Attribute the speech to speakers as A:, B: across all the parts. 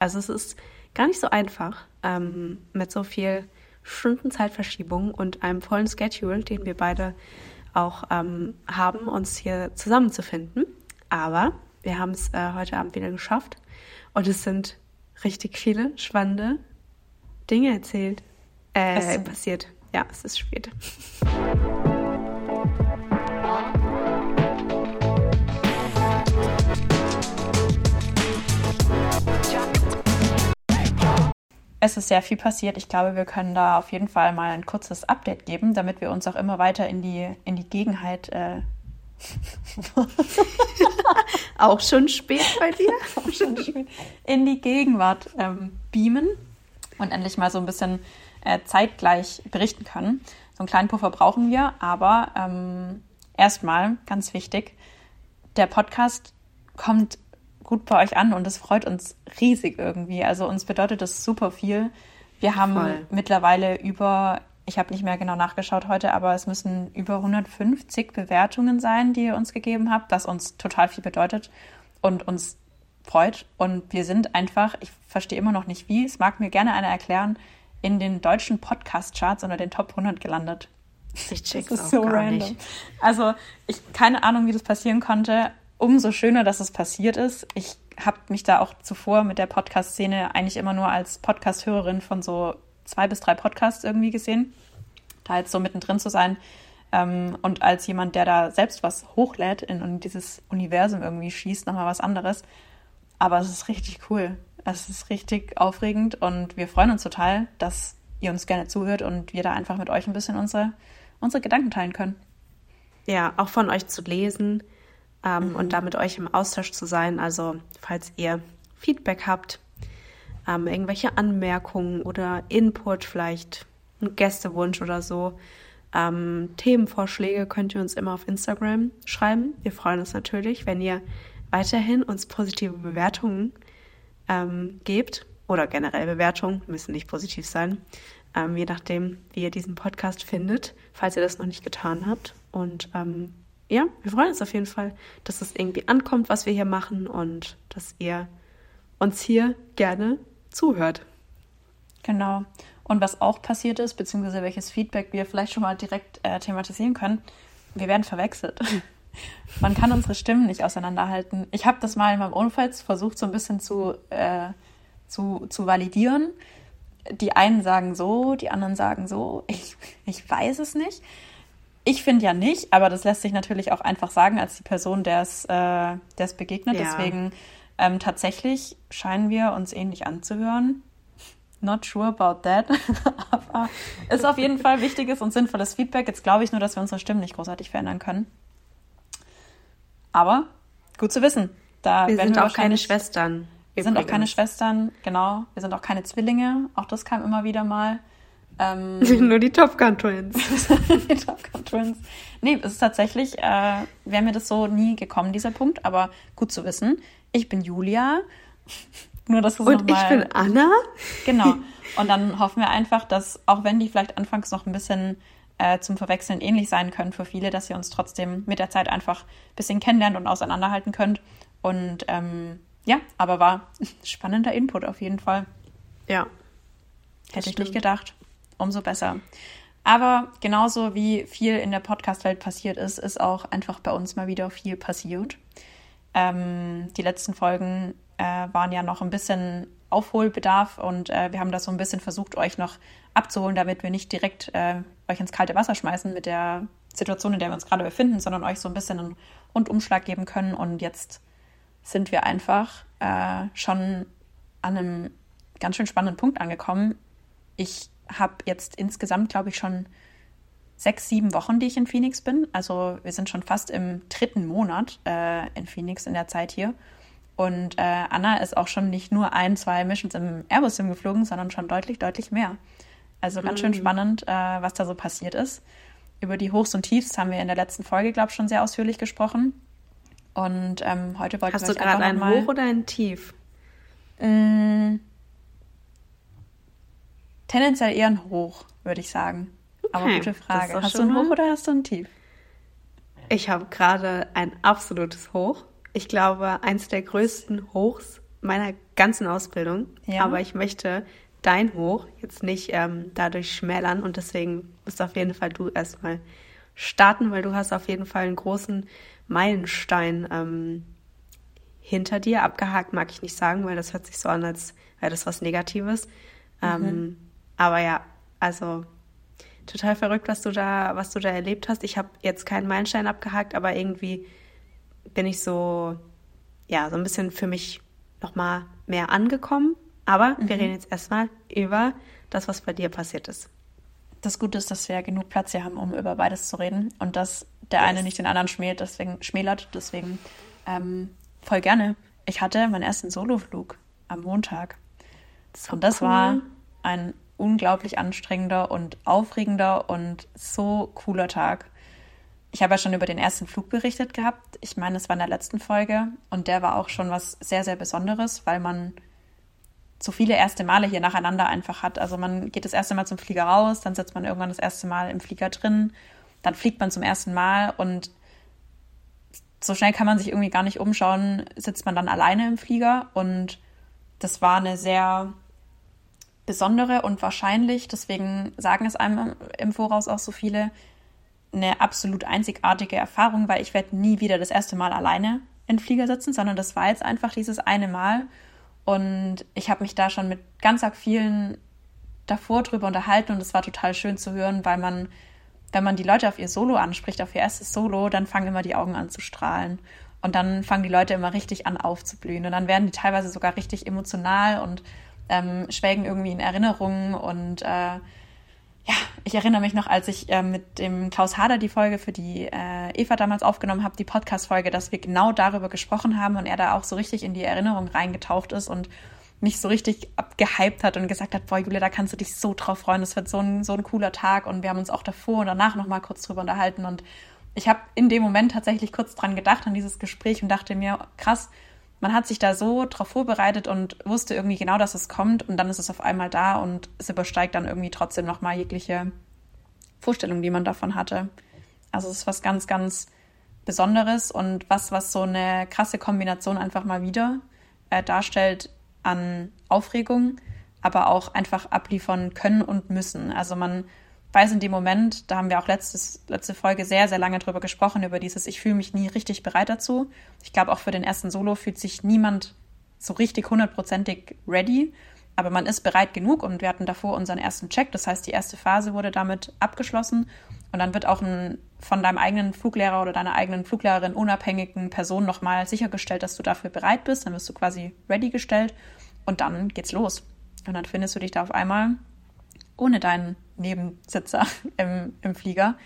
A: Also es ist gar nicht so einfach ähm, mit so viel Stundenzeitverschiebung und einem vollen Schedule, den wir beide auch ähm, haben, uns hier zusammenzufinden. Aber wir haben es äh, heute Abend wieder geschafft und es sind richtig viele spannende Dinge erzählt, äh, passiert. Ja, es ist spät.
B: Es ist sehr viel passiert. Ich glaube, wir können da auf jeden Fall mal ein kurzes Update geben, damit wir uns auch immer weiter in die, in die Gegenheit. Äh
A: auch schon spät bei dir?
B: auch schon spät. In die Gegenwart ähm, beamen und endlich mal so ein bisschen äh, zeitgleich berichten können. So einen kleinen Puffer brauchen wir, aber ähm, erstmal, ganz wichtig, der Podcast kommt gut bei euch an und es freut uns riesig irgendwie. Also uns bedeutet das super viel. Wir haben Voll. mittlerweile über, ich habe nicht mehr genau nachgeschaut heute, aber es müssen über 150 Bewertungen sein, die ihr uns gegeben habt, was uns total viel bedeutet und uns freut. Und wir sind einfach, ich verstehe immer noch nicht wie, es mag mir gerne einer erklären, in den deutschen Podcast-Charts unter den Top 100 gelandet.
A: Ich check's das ist so random. Nicht.
B: Also, ich keine Ahnung, wie das passieren konnte, umso schöner, dass es passiert ist. Ich habe mich da auch zuvor mit der Podcast-Szene eigentlich immer nur als Podcast-Hörerin von so zwei bis drei Podcasts irgendwie gesehen. Da jetzt so mittendrin zu sein ähm, und als jemand, der da selbst was hochlädt in, in dieses Universum irgendwie schießt, nochmal was anderes. Aber es ist richtig cool. Es ist richtig aufregend und wir freuen uns total, dass ihr uns gerne zuhört und wir da einfach mit euch ein bisschen unsere, unsere Gedanken teilen können.
A: Ja, auch von euch zu lesen ähm, mhm. und da mit euch im Austausch zu sein. Also falls ihr Feedback habt, ähm, irgendwelche Anmerkungen oder Input, vielleicht ein Gästewunsch oder so, ähm, Themenvorschläge könnt ihr uns immer auf Instagram schreiben. Wir freuen uns natürlich, wenn ihr weiterhin uns positive Bewertungen ähm, gebt oder generell Bewertungen, müssen nicht positiv sein, ähm, je nachdem, wie ihr diesen Podcast findet, falls ihr das noch nicht getan habt. Und ähm, ja, wir freuen uns auf jeden Fall, dass es irgendwie ankommt, was wir hier machen und dass ihr uns hier gerne zuhört.
B: Genau. Und was auch passiert ist, beziehungsweise welches Feedback wir vielleicht schon mal direkt äh, thematisieren können, wir werden verwechselt. Man kann unsere Stimmen nicht auseinanderhalten. Ich habe das mal in meinem Umfeld versucht, so ein bisschen zu, äh, zu, zu validieren. Die einen sagen so, die anderen sagen so. Ich, ich weiß es nicht. Ich finde ja nicht, aber das lässt sich natürlich auch einfach sagen als die Person, der es äh, begegnet. Ja. Deswegen ähm, tatsächlich scheinen wir uns ähnlich anzuhören. Not sure about that. aber ist auf jeden Fall wichtiges und sinnvolles Feedback. Jetzt glaube ich nur, dass wir unsere Stimmen nicht großartig verändern können. Aber gut zu wissen.
A: Da wir sind wir auch keine Schwestern.
B: Wir sind auch keine Schwestern, genau. Wir sind auch keine Zwillinge. Auch das kam immer wieder mal.
A: Ähm, Nur die Top Gun Twins.
B: die Top Gun Twins. Nee, es ist tatsächlich, äh, wäre mir das so nie gekommen, dieser Punkt, aber gut zu wissen. Ich bin Julia.
A: Nur, dass Und ich bin Anna.
B: Genau. Und dann hoffen wir einfach, dass, auch wenn die vielleicht anfangs noch ein bisschen äh, zum Verwechseln ähnlich sein können für viele, dass ihr uns trotzdem mit der Zeit einfach ein bisschen kennenlernt und auseinanderhalten könnt. Und ähm, ja, aber war spannender Input auf jeden Fall.
A: Ja.
B: Hätte ich nicht gedacht umso besser. Aber genauso wie viel in der Podcast-Welt passiert ist, ist auch einfach bei uns mal wieder viel passiert. Ähm, die letzten Folgen äh, waren ja noch ein bisschen Aufholbedarf und äh, wir haben das so ein bisschen versucht, euch noch abzuholen, damit wir nicht direkt äh, euch ins kalte Wasser schmeißen mit der Situation, in der wir uns gerade befinden, sondern euch so ein bisschen einen Rundumschlag geben können. Und jetzt sind wir einfach äh, schon an einem ganz schön spannenden Punkt angekommen. Ich habe jetzt insgesamt, glaube ich, schon sechs, sieben Wochen, die ich in Phoenix bin. Also wir sind schon fast im dritten Monat äh, in Phoenix in der Zeit hier. Und äh, Anna ist auch schon nicht nur ein, zwei Missions im Airbus-Sim geflogen, sondern schon deutlich, deutlich mehr. Also ganz schön mhm. spannend, äh, was da so passiert ist. Über die Hochs und Tiefs haben wir in der letzten Folge, glaube ich, schon sehr ausführlich gesprochen. Und ähm, heute
A: Hast wir Hast du gerade ein Hoch oder ein Tief?
B: Mh, Tendenziell eher ein Hoch, würde ich sagen. Okay, Aber gute Frage. Hast du ein Hoch oder hast du ein Tief?
A: Ich habe gerade ein absolutes Hoch. Ich glaube, eins der größten Hochs meiner ganzen Ausbildung, ja. aber ich möchte dein Hoch jetzt nicht ähm, dadurch schmälern und deswegen musst auf jeden Fall du erstmal starten, weil du hast auf jeden Fall einen großen Meilenstein ähm, hinter dir. Abgehakt mag ich nicht sagen, weil das hört sich so an, als wäre das was Negatives. Ähm, mhm. Ähm, aber ja, also total verrückt, was du da, was du da erlebt hast. Ich habe jetzt keinen Meilenstein abgehakt, aber irgendwie bin ich so, ja, so ein bisschen für mich nochmal mehr angekommen. Aber mhm. wir reden jetzt erstmal über das, was bei dir passiert ist.
B: Das Gute ist, dass wir ja genug Platz hier haben, um über beides zu reden und dass der yes. eine nicht den anderen schmält, deswegen schmälert. Deswegen ähm, voll gerne. Ich hatte meinen ersten Soloflug am Montag. So und das cool. war ein unglaublich anstrengender und aufregender und so cooler Tag. Ich habe ja schon über den ersten Flug berichtet gehabt. Ich meine, es war in der letzten Folge und der war auch schon was sehr, sehr Besonderes, weil man so viele erste Male hier nacheinander einfach hat. Also man geht das erste Mal zum Flieger raus, dann sitzt man irgendwann das erste Mal im Flieger drin, dann fliegt man zum ersten Mal und so schnell kann man sich irgendwie gar nicht umschauen, sitzt man dann alleine im Flieger und das war eine sehr besondere und wahrscheinlich, deswegen sagen es einem im Voraus auch so viele, eine absolut einzigartige Erfahrung, weil ich werde nie wieder das erste Mal alleine in Flieger sitzen, sondern das war jetzt einfach dieses eine Mal. Und ich habe mich da schon mit ganz arg vielen davor drüber unterhalten und es war total schön zu hören, weil man, wenn man die Leute auf ihr Solo anspricht, auf ihr erstes Solo, dann fangen immer die Augen an zu strahlen. Und dann fangen die Leute immer richtig an aufzublühen. Und dann werden die teilweise sogar richtig emotional und ähm, schwelgen irgendwie in Erinnerungen und äh, ja, ich erinnere mich noch, als ich äh, mit dem Klaus Hader die Folge für die äh, Eva damals aufgenommen habe, die Podcast-Folge, dass wir genau darüber gesprochen haben und er da auch so richtig in die Erinnerung reingetaucht ist und mich so richtig abgehypt hat und gesagt hat, boah, Julia, da kannst du dich so drauf freuen, das wird so ein, so ein cooler Tag und wir haben uns auch davor und danach nochmal kurz drüber unterhalten und ich habe in dem Moment tatsächlich kurz dran gedacht, an dieses Gespräch und dachte mir, krass, man hat sich da so drauf vorbereitet und wusste irgendwie genau, dass es kommt und dann ist es auf einmal da und es übersteigt dann irgendwie trotzdem nochmal jegliche Vorstellung, die man davon hatte. Also es ist was ganz, ganz Besonderes und was, was so eine krasse Kombination einfach mal wieder äh, darstellt an Aufregung, aber auch einfach abliefern können und müssen. Also man weiß in dem Moment, da haben wir auch letztes, letzte Folge sehr, sehr lange drüber gesprochen, über dieses, ich fühle mich nie richtig bereit dazu. Ich glaube, auch für den ersten Solo fühlt sich niemand so richtig hundertprozentig ready, aber man ist bereit genug und wir hatten davor unseren ersten Check. Das heißt, die erste Phase wurde damit abgeschlossen und dann wird auch ein, von deinem eigenen Fluglehrer oder deiner eigenen Fluglehrerin unabhängigen Person nochmal sichergestellt, dass du dafür bereit bist. Dann wirst du quasi ready gestellt und dann geht's los. Und dann findest du dich da auf einmal ohne deinen Nebensitzer im, im Flieger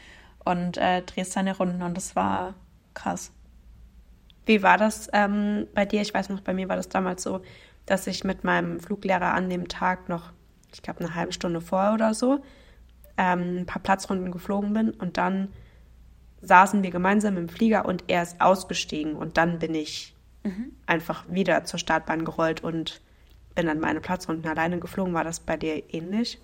B: und äh, drehst seine Runden und das war krass.
A: Wie war das ähm, bei dir? Ich weiß noch, bei mir war das damals so, dass ich mit meinem Fluglehrer an dem Tag noch, ich glaube, eine halbe Stunde vorher oder so, ähm, ein paar Platzrunden geflogen bin und dann saßen wir gemeinsam im Flieger und er ist ausgestiegen und dann bin ich mhm. einfach wieder zur Startbahn gerollt und bin dann meine Platzrunden alleine geflogen. War das bei dir ähnlich?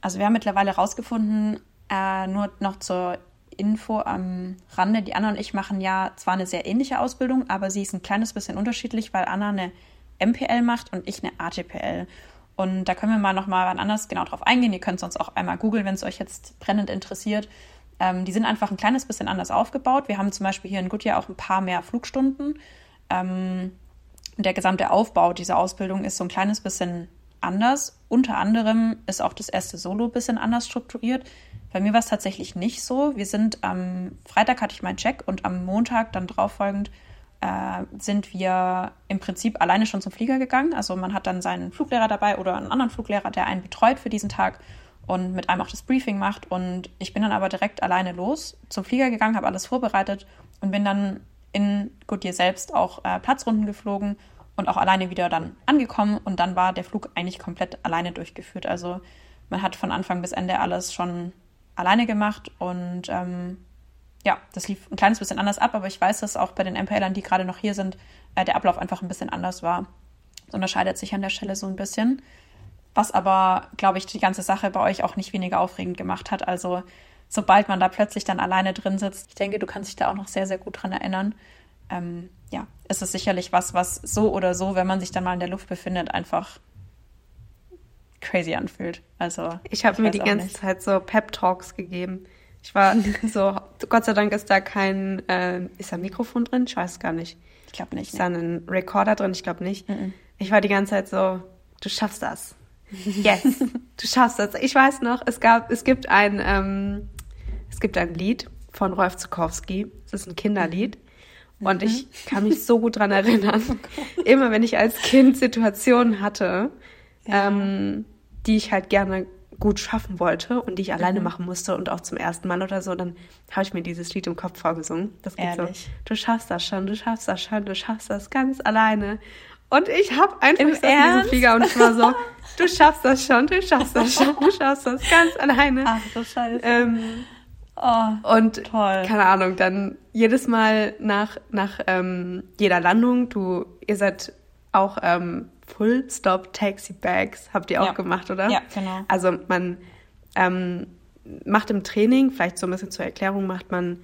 B: Also wir haben mittlerweile herausgefunden, äh, nur noch zur Info am Rande, die Anna und ich machen ja zwar eine sehr ähnliche Ausbildung, aber sie ist ein kleines bisschen unterschiedlich, weil Anna eine MPL macht und ich eine ATPL. Und da können wir mal noch mal wann anders genau drauf eingehen. Ihr könnt es uns auch einmal googeln, wenn es euch jetzt brennend interessiert. Ähm, die sind einfach ein kleines bisschen anders aufgebaut. Wir haben zum Beispiel hier in Goodyear auch ein paar mehr Flugstunden. Ähm, der gesamte Aufbau dieser Ausbildung ist so ein kleines bisschen anders. Unter anderem ist auch das erste Solo ein bisschen anders strukturiert. Bei mir war es tatsächlich nicht so. Wir sind am Freitag hatte ich meinen Check und am Montag dann drauf folgend äh, sind wir im Prinzip alleine schon zum Flieger gegangen. Also man hat dann seinen Fluglehrer dabei oder einen anderen Fluglehrer, der einen betreut für diesen Tag und mit einem auch das Briefing macht. Und ich bin dann aber direkt alleine los zum Flieger gegangen, habe alles vorbereitet und bin dann in Goodyear selbst auch äh, Platzrunden geflogen und auch alleine wieder dann angekommen und dann war der Flug eigentlich komplett alleine durchgeführt. Also man hat von Anfang bis Ende alles schon alleine gemacht und ähm, ja, das lief ein kleines bisschen anders ab, aber ich weiß, dass auch bei den MPLern, die gerade noch hier sind, äh, der Ablauf einfach ein bisschen anders war. Das unterscheidet sich an der Stelle so ein bisschen. Was aber, glaube ich, die ganze Sache bei euch auch nicht weniger aufregend gemacht hat. Also sobald man da plötzlich dann alleine drin sitzt, ich denke, du kannst dich da auch noch sehr, sehr gut dran erinnern, ähm, ja, ist es sicherlich was, was so oder so, wenn man sich dann mal in der Luft befindet, einfach crazy anfühlt. Also
A: ich habe mir die ganze nicht. Zeit so Pep Talks gegeben. Ich war so, Gott sei Dank ist da kein, äh, ist da ein Mikrofon drin? Ich weiß gar nicht.
B: Ich glaube nicht.
A: Ist da ein Recorder drin? Ich glaube nicht. Mm -mm. Ich war die ganze Zeit so, du schaffst das. Yes, du schaffst das. Ich weiß noch, es gab, es gibt ein, ähm, es gibt ein Lied von Rolf Zukowski. Es ist ein Kinderlied. Und mhm. ich kann mich so gut dran erinnern. Immer wenn ich als Kind Situationen hatte, ja. ähm, die ich halt gerne gut schaffen wollte und die ich alleine mhm. machen musste und auch zum ersten Mal oder so, dann habe ich mir dieses Lied im Kopf vorgesungen. Das geht Ehrlich? so, du schaffst das schon, du schaffst das schon, du schaffst das ganz alleine. Und ich habe einfach Im diesen Flieger und ich war so, du schaffst das schon, du schaffst das schon, du schaffst das ganz alleine.
B: Ach du Scheiße.
A: Ähm, oh, und toll. keine Ahnung, dann jedes Mal nach, nach ähm, jeder Landung, du, ihr seid auch ähm, Full Stop Taxi Bags, habt ihr auch
B: ja.
A: gemacht, oder?
B: Ja, genau.
A: Also man ähm, macht im Training, vielleicht so ein bisschen zur Erklärung, macht man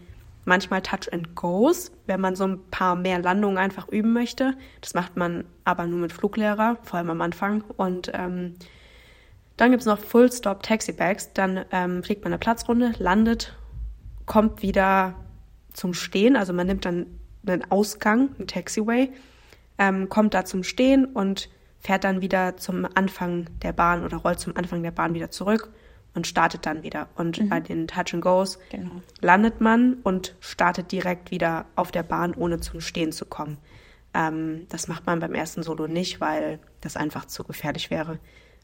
A: manchmal Touch and Goes, wenn man so ein paar mehr Landungen einfach üben möchte. Das macht man aber nur mit Fluglehrer, vor allem am Anfang. Und ähm, dann gibt es noch Full Stop Taxi Bags. Dann ähm, fliegt man eine Platzrunde, landet, kommt wieder zum Stehen. Also man nimmt dann einen Ausgang, einen Taxiway, ähm, kommt da zum Stehen und fährt dann wieder zum Anfang der Bahn oder rollt zum Anfang der Bahn wieder zurück und startet dann wieder. Und mhm. bei den Touch and Goes genau. landet man und startet direkt wieder auf der Bahn, ohne zum Stehen zu kommen. Ähm, das macht man beim ersten Solo nicht, weil das einfach zu gefährlich wäre.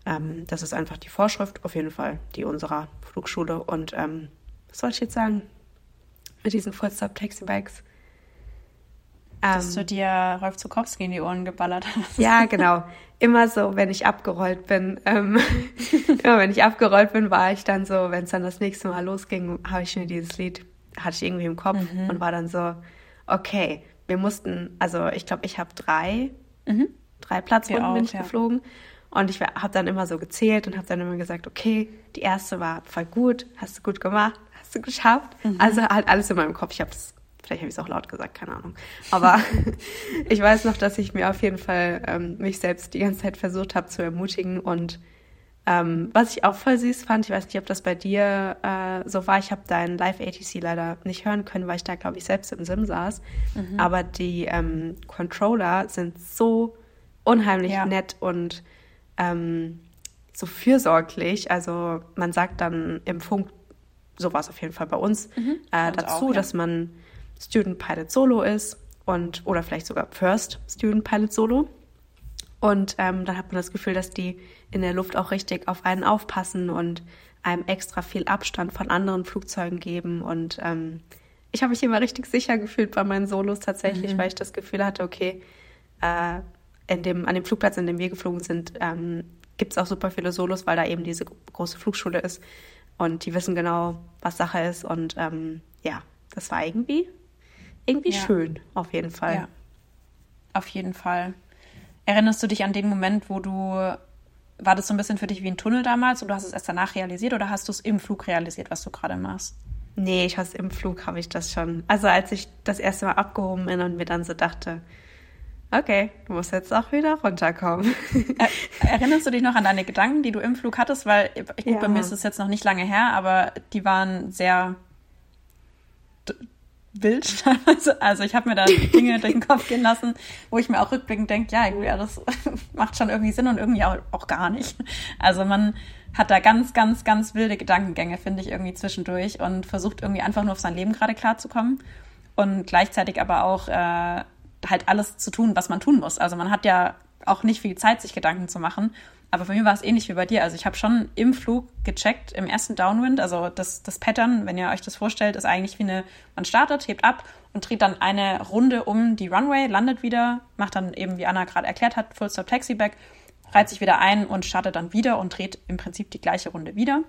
A: Ähm, das ist einfach die Vorschrift, auf jeden Fall, die unserer Flugschule. Und ähm, was soll ich jetzt sagen mit diesen Full-Stop-Taxi-Bikes?
B: Dass ähm, du dir Rolf Zukowski in die Ohren geballert hast.
A: Ja, genau. Immer so, wenn ich abgerollt bin. Ähm, immer wenn ich abgerollt bin, war ich dann so, wenn es dann das nächste Mal losging, habe ich mir dieses Lied, hatte ich irgendwie im Kopf mhm. und war dann so, okay, wir mussten, also ich glaube, ich habe drei, mhm. drei Platzrunden auch, bin ich ja. geflogen. Und ich habe dann immer so gezählt und habe dann immer gesagt, okay, die erste war voll gut, hast du gut gemacht, hast du geschafft. Mhm. Also halt alles in meinem Kopf. Ich habe es Vielleicht habe ich es auch laut gesagt, keine Ahnung. Aber ich weiß noch, dass ich mir auf jeden Fall ähm, mich selbst die ganze Zeit versucht habe zu ermutigen. Und ähm, was ich auch voll süß fand, ich weiß nicht, ob das bei dir äh, so war, ich habe dein Live-ATC leider nicht hören können, weil ich da, glaube ich, selbst im Sim saß. Mhm. Aber die ähm, Controller sind so unheimlich ja. nett und ähm, so fürsorglich. Also man sagt dann im Funk, so war es auf jeden Fall bei uns, mhm. äh, dazu, auch, ja. dass man Student Pilot Solo ist und oder vielleicht sogar First Student Pilot Solo. Und ähm, dann hat man das Gefühl, dass die in der Luft auch richtig auf einen aufpassen und einem extra viel Abstand von anderen Flugzeugen geben. Und ähm, ich habe mich immer richtig sicher gefühlt bei meinen Solos tatsächlich, mhm. weil ich das Gefühl hatte, okay, äh, in dem, an dem Flugplatz, in dem wir geflogen sind, ähm, gibt es auch super viele Solos, weil da eben diese große Flugschule ist. Und die wissen genau, was Sache ist. Und ähm, ja, das war irgendwie irgendwie ja. schön, auf jeden Fall. Ja,
B: auf jeden Fall. Erinnerst du dich an den Moment, wo du, war das so ein bisschen für dich wie ein Tunnel damals und du hast es erst danach realisiert oder hast du es im Flug realisiert, was du gerade machst?
A: Nee, ich habe im Flug, habe ich das schon. Also als ich das erste Mal abgehoben bin und mir dann so dachte, okay, du musst jetzt auch wieder runterkommen.
B: Erinnerst du dich noch an deine Gedanken, die du im Flug hattest? Weil, gut, ja. bei mir ist es jetzt noch nicht lange her, aber die waren sehr wild teilweise. Also ich habe mir da Dinge durch den Kopf gehen lassen, wo ich mir auch rückblickend denke, ja, ja, das macht schon irgendwie Sinn und irgendwie auch, auch gar nicht. Also man hat da ganz, ganz, ganz wilde Gedankengänge, finde ich, irgendwie zwischendurch und versucht irgendwie einfach nur auf sein Leben gerade klarzukommen und gleichzeitig aber auch äh, halt alles zu tun, was man tun muss. Also man hat ja auch nicht viel Zeit, sich Gedanken zu machen. Aber bei mir war es ähnlich wie bei dir. Also ich habe schon im Flug gecheckt, im ersten Downwind. Also das, das Pattern, wenn ihr euch das vorstellt, ist eigentlich wie eine, man startet, hebt ab und dreht dann eine Runde um die Runway, landet wieder, macht dann eben, wie Anna gerade erklärt hat, Full Stop Taxi Back, reiht sich wieder ein und startet dann wieder und dreht im Prinzip die gleiche Runde wieder.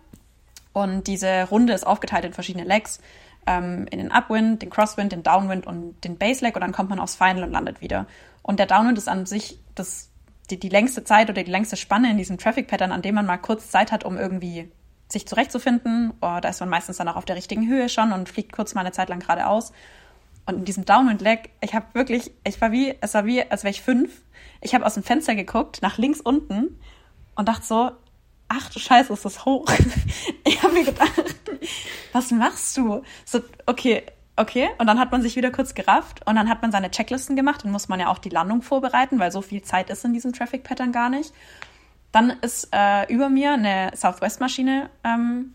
B: Und diese Runde ist aufgeteilt in verschiedene Legs, ähm, in den Upwind, den Crosswind, den Downwind und den Base Leg und dann kommt man aufs Final und landet wieder. Und der Downwind ist an sich das die, die längste Zeit oder die längste Spanne in diesem Traffic-Pattern, an dem man mal kurz Zeit hat, um irgendwie sich zurechtzufinden. Oh, da ist man meistens dann auch auf der richtigen Höhe schon und fliegt kurz mal eine Zeit lang geradeaus. Und in diesem Downwind Leg, ich habe wirklich, ich war wie, es war wie, als wäre ich fünf. Ich habe aus dem Fenster geguckt, nach links unten und dachte so, ach du Scheiße, ist das hoch. ich habe mir gedacht, was machst du? So, okay, okay. Und dann hat man sich wieder kurz gerafft und dann hat man seine Checklisten gemacht. Dann muss man ja auch die Landung vorbereiten, weil so viel Zeit ist in diesem Traffic Pattern gar nicht. Dann ist äh, über mir eine Southwest-Maschine ähm,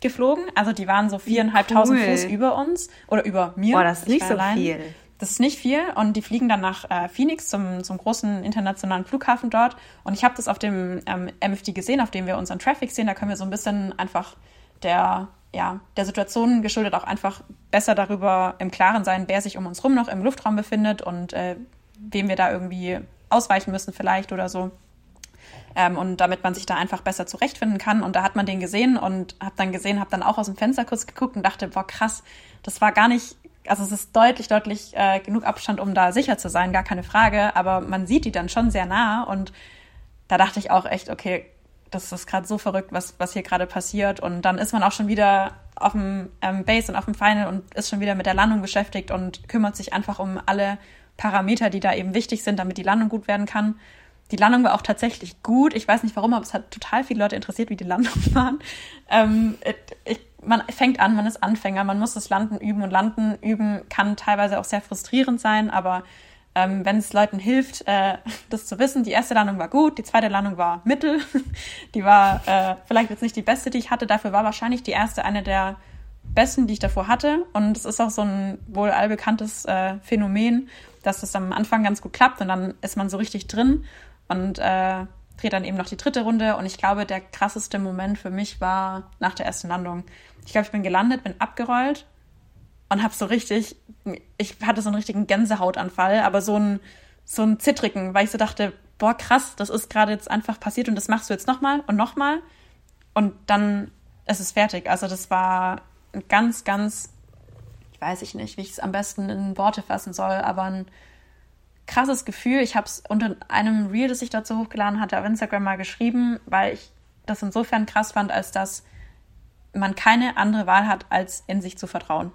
B: geflogen. Also die waren so viereinhalbtausend cool. Fuß über uns oder über mir.
A: Boah, das ist nicht so allein. viel.
B: Das ist nicht viel und die fliegen dann nach äh, Phoenix zum, zum großen internationalen Flughafen dort. Und ich habe das auf dem ähm, MFD gesehen, auf dem wir unseren Traffic sehen. Da können wir so ein bisschen einfach der, ja, der Situation geschuldet auch einfach besser darüber im Klaren sein, wer sich um uns rum noch im Luftraum befindet und äh, wem wir da irgendwie ausweichen müssen vielleicht oder so. Ähm, und damit man sich da einfach besser zurechtfinden kann. Und da hat man den gesehen und habe dann gesehen, habe dann auch aus dem Fenster kurz geguckt und dachte, boah, krass, das war gar nicht, also es ist deutlich, deutlich äh, genug Abstand, um da sicher zu sein, gar keine Frage. Aber man sieht die dann schon sehr nah und da dachte ich auch echt, okay, das ist gerade so verrückt, was, was hier gerade passiert. Und dann ist man auch schon wieder auf dem ähm, Base und auf dem Final und ist schon wieder mit der Landung beschäftigt und kümmert sich einfach um alle Parameter, die da eben wichtig sind, damit die Landung gut werden kann. Die Landung war auch tatsächlich gut. Ich weiß nicht warum, aber es hat total viele Leute interessiert, wie die Landungen waren. Ähm, ich, man fängt an, man ist Anfänger, man muss das Landen üben und Landen üben kann teilweise auch sehr frustrierend sein, aber ähm, wenn es Leuten hilft, äh, das zu wissen, die erste Landung war gut, die zweite Landung war mittel, die war äh, vielleicht jetzt nicht die beste, die ich hatte, dafür war wahrscheinlich die erste eine der besten, die ich davor hatte und es ist auch so ein wohl allbekanntes äh, Phänomen, dass es am Anfang ganz gut klappt und dann ist man so richtig drin und äh, dreht dann eben noch die dritte Runde. Und ich glaube, der krasseste Moment für mich war nach der ersten Landung. Ich glaube, ich bin gelandet, bin abgerollt und habe so richtig, ich hatte so einen richtigen Gänsehautanfall, aber so einen, so einen zittrigen, weil ich so dachte, boah, krass, das ist gerade jetzt einfach passiert und das machst du jetzt nochmal und nochmal. Und dann ist es fertig. Also das war ein ganz, ganz, ich weiß ich nicht, wie ich es am besten in Worte fassen soll, aber ein krasses Gefühl. Ich habe es unter einem Reel, das ich dazu hochgeladen hatte, auf Instagram mal geschrieben, weil ich das insofern krass fand, als dass man keine andere Wahl hat, als in sich zu vertrauen.